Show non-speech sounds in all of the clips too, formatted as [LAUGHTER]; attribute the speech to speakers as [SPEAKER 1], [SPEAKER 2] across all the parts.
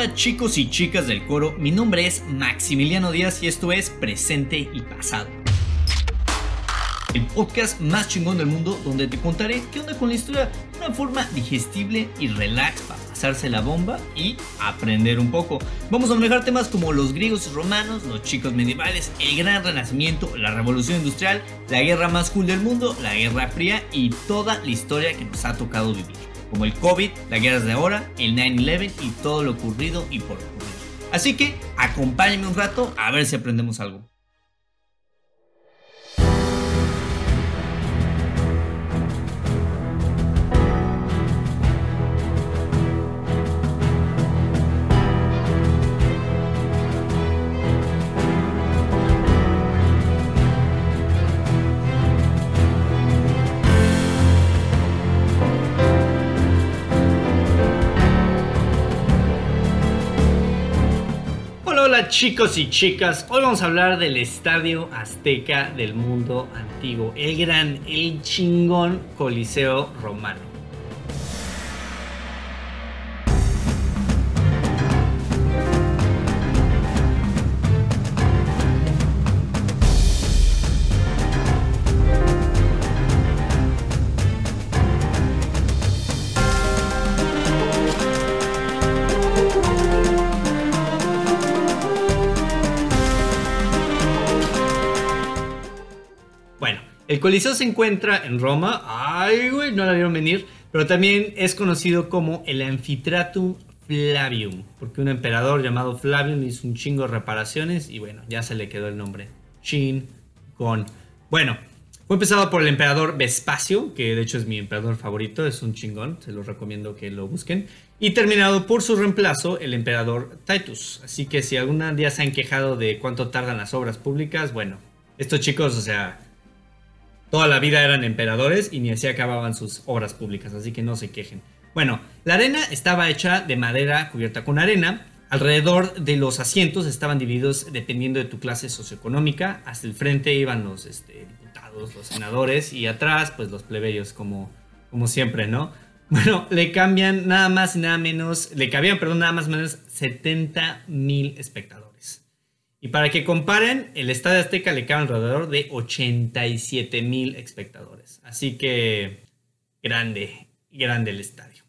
[SPEAKER 1] hola chicos y chicas del coro, mi nombre es Maximiliano Díaz y esto es Presente y Pasado. El podcast más chingón del mundo donde te contaré qué onda con la historia de una forma digestible y relax para pasarse la bomba y aprender un poco. Vamos a manejar temas como los griegos y romanos, los chicos medievales, el gran renacimiento, la revolución industrial, la guerra más cool del mundo, la guerra fría y toda la historia que nos ha tocado vivir como el COVID, las guerras de ahora, el 9-11 y todo lo ocurrido y por ocurrir. Así que acompáñenme un rato a ver si aprendemos algo. Chicos y chicas, hoy vamos a hablar del Estadio Azteca del mundo antiguo, el gran, el chingón Coliseo Romano. El Coliseo se encuentra en Roma. Ay, güey, no la vieron venir. Pero también es conocido como el Amphitheatrum Flavium. Porque un emperador llamado Flavium hizo un chingo de reparaciones. Y bueno, ya se le quedó el nombre. Chin con. Bueno, fue empezado por el emperador Vespacio. Que de hecho es mi emperador favorito. Es un chingón. Se los recomiendo que lo busquen. Y terminado por su reemplazo, el emperador Titus. Así que si algún día se han quejado de cuánto tardan las obras públicas, bueno, estos chicos, o sea Toda la vida eran emperadores y ni así acababan sus obras públicas, así que no se quejen. Bueno, la arena estaba hecha de madera cubierta con arena. Alrededor de los asientos estaban divididos dependiendo de tu clase socioeconómica. Hasta el frente iban los este, diputados, los senadores y atrás pues los plebeyos como, como siempre, ¿no? [LAUGHS] Bueno, le cambian nada más y nada menos, le cabían, perdón, nada más o menos 70 mil espectadores. Y para que comparen, el Estadio Azteca le cabe alrededor de 87 mil espectadores. Así que grande, grande el estadio.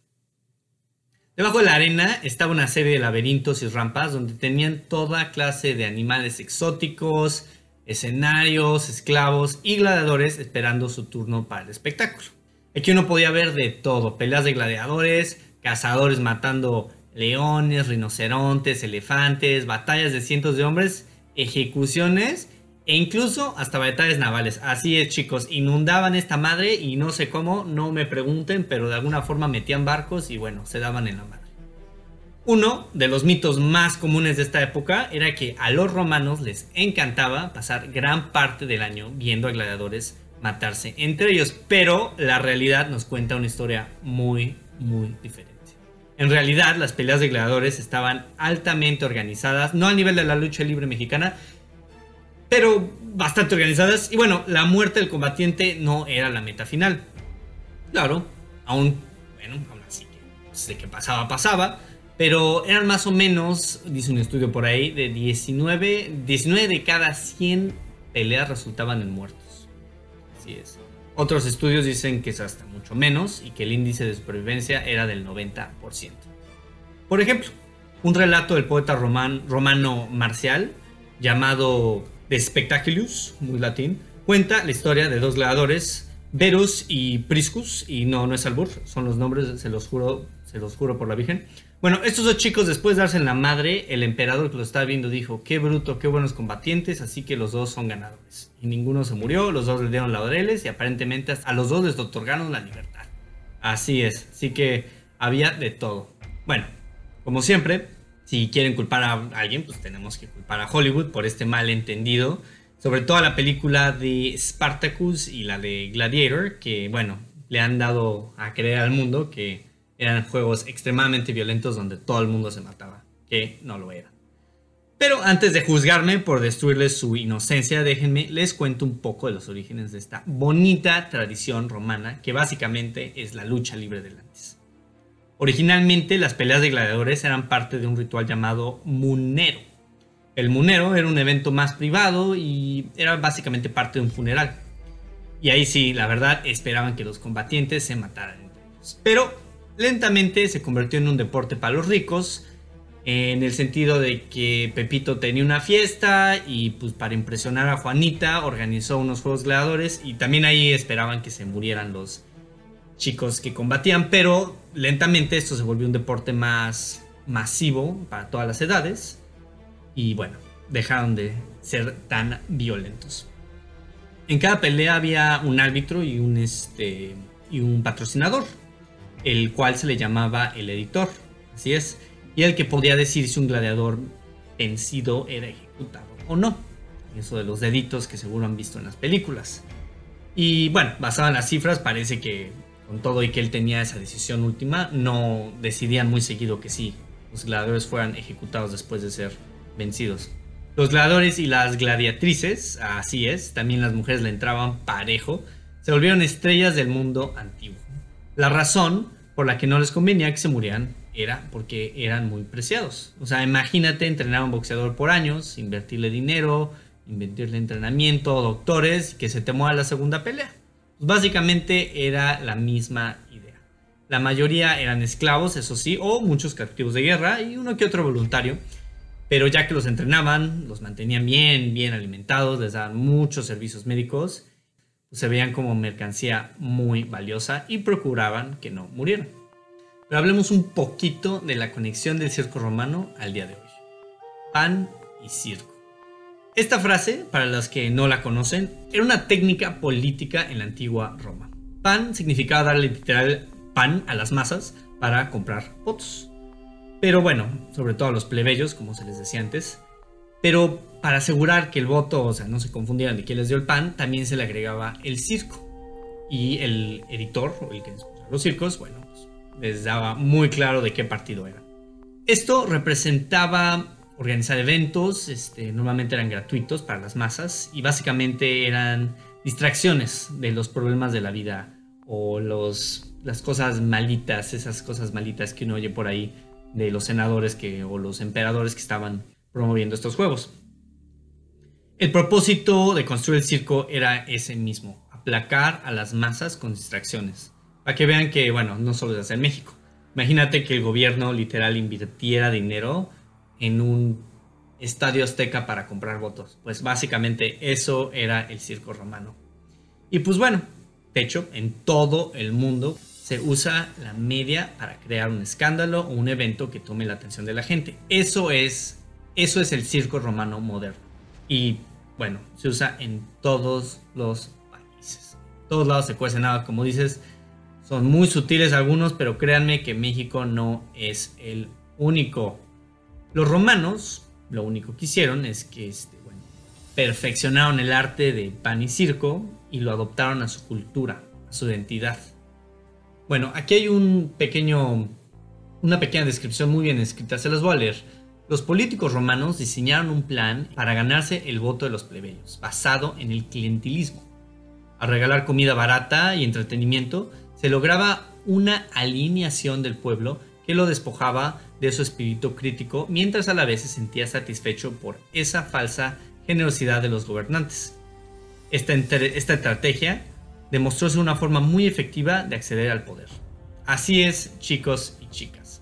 [SPEAKER 1] Debajo de la arena estaba una serie de laberintos y rampas donde tenían toda clase de animales exóticos, escenarios, esclavos y gladiadores esperando su turno para el espectáculo. Aquí uno podía ver de todo, peleas de gladiadores, cazadores matando leones, rinocerontes, elefantes, batallas de cientos de hombres, ejecuciones e incluso hasta batallas navales. Así es, chicos, inundaban esta madre y no sé cómo, no me pregunten, pero de alguna forma metían barcos y bueno, se daban en la madre. Uno de los mitos más comunes de esta época era que a los romanos les encantaba pasar gran parte del año viendo a gladiadores matarse entre ellos, pero la realidad nos cuenta una historia muy, muy diferente. En realidad, las peleas de gladiadores estaban altamente organizadas, no a nivel de la lucha libre mexicana, pero bastante organizadas. Y bueno, la muerte del combatiente no era la meta final. Claro, aún, bueno, aún así que pues, de que pasaba, pasaba. Pero eran más o menos, dice un estudio por ahí, de 19, 19 de cada 100 peleas resultaban en muertos. Así es. Otros estudios dicen que es hasta mucho menos y que el índice de supervivencia era del 90%. Por ejemplo, un relato del poeta romano marcial llamado De Spectaculus, muy latín, cuenta la historia de dos gladiadores, Verus y Priscus, y no, no es albur, son los nombres, se los juro, se los juro por la Virgen, bueno, estos dos chicos, después de darse en la madre, el emperador que lo estaba viendo dijo: Qué bruto, qué buenos combatientes, así que los dos son ganadores. Y ninguno se murió, los dos le dieron laureles y aparentemente a los dos les otorgaron la libertad. Así es, así que había de todo. Bueno, como siempre, si quieren culpar a alguien, pues tenemos que culpar a Hollywood por este malentendido. Sobre todo la película de Spartacus y la de Gladiator, que bueno, le han dado a creer al mundo que eran juegos extremadamente violentos donde todo el mundo se mataba, que no lo era. Pero antes de juzgarme por destruirles su inocencia, déjenme les cuento un poco de los orígenes de esta bonita tradición romana que básicamente es la lucha libre del antes. Originalmente las peleas de gladiadores eran parte de un ritual llamado munero. El munero era un evento más privado y era básicamente parte de un funeral. Y ahí sí, la verdad, esperaban que los combatientes se mataran. Pero lentamente se convirtió en un deporte para los ricos, en el sentido de que Pepito tenía una fiesta y pues para impresionar a Juanita organizó unos juegos gladiadores y también ahí esperaban que se murieran los chicos que combatían, pero lentamente esto se volvió un deporte más masivo para todas las edades y bueno, dejaron de ser tan violentos. En cada pelea había un árbitro y un, este, y un patrocinador, el cual se le llamaba el editor, así es, y el que podía decir si un gladiador vencido era ejecutado o no. Eso de los deditos que seguro han visto en las películas. Y bueno, basado en las cifras, parece que con todo y que él tenía esa decisión última, no decidían muy seguido que sí, los gladiadores fueran ejecutados después de ser vencidos. Los gladiadores y las gladiatrices, así es, también las mujeres le entraban parejo, se volvieron estrellas del mundo antiguo. La razón por la que no les convenía que se murieran era porque eran muy preciados. O sea, imagínate entrenar a un boxeador por años, invertirle dinero, invertirle entrenamiento, doctores, que se te muera la segunda pelea. Pues, básicamente era la misma idea. La mayoría eran esclavos, eso sí, o muchos captivos de guerra y uno que otro voluntario. Pero ya que los entrenaban, los mantenían bien, bien alimentados, les daban muchos servicios médicos, se veían como mercancía muy valiosa y procuraban que no murieran. Pero hablemos un poquito de la conexión del circo romano al día de hoy. Pan y circo. Esta frase, para los que no la conocen, era una técnica política en la antigua Roma. Pan significaba darle literal pan a las masas para comprar votos. Pero bueno, sobre todo a los plebeyos, como se les decía antes. Pero para asegurar que el voto, o sea, no se confundieran de quién les dio el pan, también se le agregaba el circo. Y el editor, o el que los circos, bueno, pues, les daba muy claro de qué partido era. Esto representaba organizar eventos, este, normalmente eran gratuitos para las masas y básicamente eran distracciones de los problemas de la vida o los, las cosas malitas, esas cosas malitas que uno oye por ahí de los senadores que, o los emperadores que estaban promoviendo estos juegos. El propósito de construir el circo era ese mismo, aplacar a las masas con distracciones. Para que vean que, bueno, no solo es en México. Imagínate que el gobierno literal invirtiera dinero en un estadio azteca para comprar votos. Pues básicamente eso era el circo romano. Y pues bueno, de hecho, en todo el mundo se usa la media para crear un escándalo o un evento que tome la atención de la gente. Eso es, eso es el circo romano moderno. Y bueno, se usa en todos los países. todos lados se cuece nada, como dices. Son muy sutiles algunos, pero créanme que México no es el único. Los romanos lo único que hicieron es que este, perfeccionaron el arte de pan y circo y lo adoptaron a su cultura, a su identidad. Bueno, aquí hay un pequeño, una pequeña descripción muy bien escrita, se las voy a leer. Los políticos romanos diseñaron un plan para ganarse el voto de los plebeyos, basado en el clientelismo. Al regalar comida barata y entretenimiento, se lograba una alineación del pueblo que lo despojaba de su espíritu crítico, mientras a la vez se sentía satisfecho por esa falsa generosidad de los gobernantes. Esta, esta estrategia demostró ser una forma muy efectiva de acceder al poder. Así es, chicos y chicas.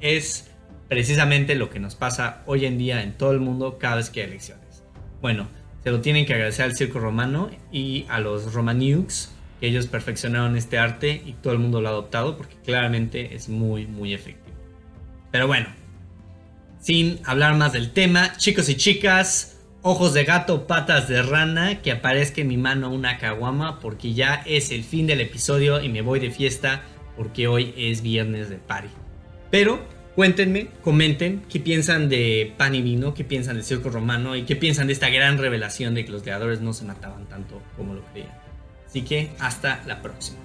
[SPEAKER 1] Es precisamente lo que nos pasa hoy en día en todo el mundo cada vez que hay elecciones. Bueno, se lo tienen que agradecer al circo romano y a los romaniux, que ellos perfeccionaron este arte y todo el mundo lo ha adoptado porque claramente es muy, muy efectivo. Pero bueno, sin hablar más del tema, chicos y chicas, ojos de gato, patas de rana, que aparezca en mi mano una caguama porque ya es el fin del episodio y me voy de fiesta porque hoy es viernes de party. Pero cuéntenme, comenten qué piensan de pan y vino, qué piensan del circo romano y qué piensan de esta gran revelación de que los creadores no se mataban tanto como lo creían. Así que hasta la próxima.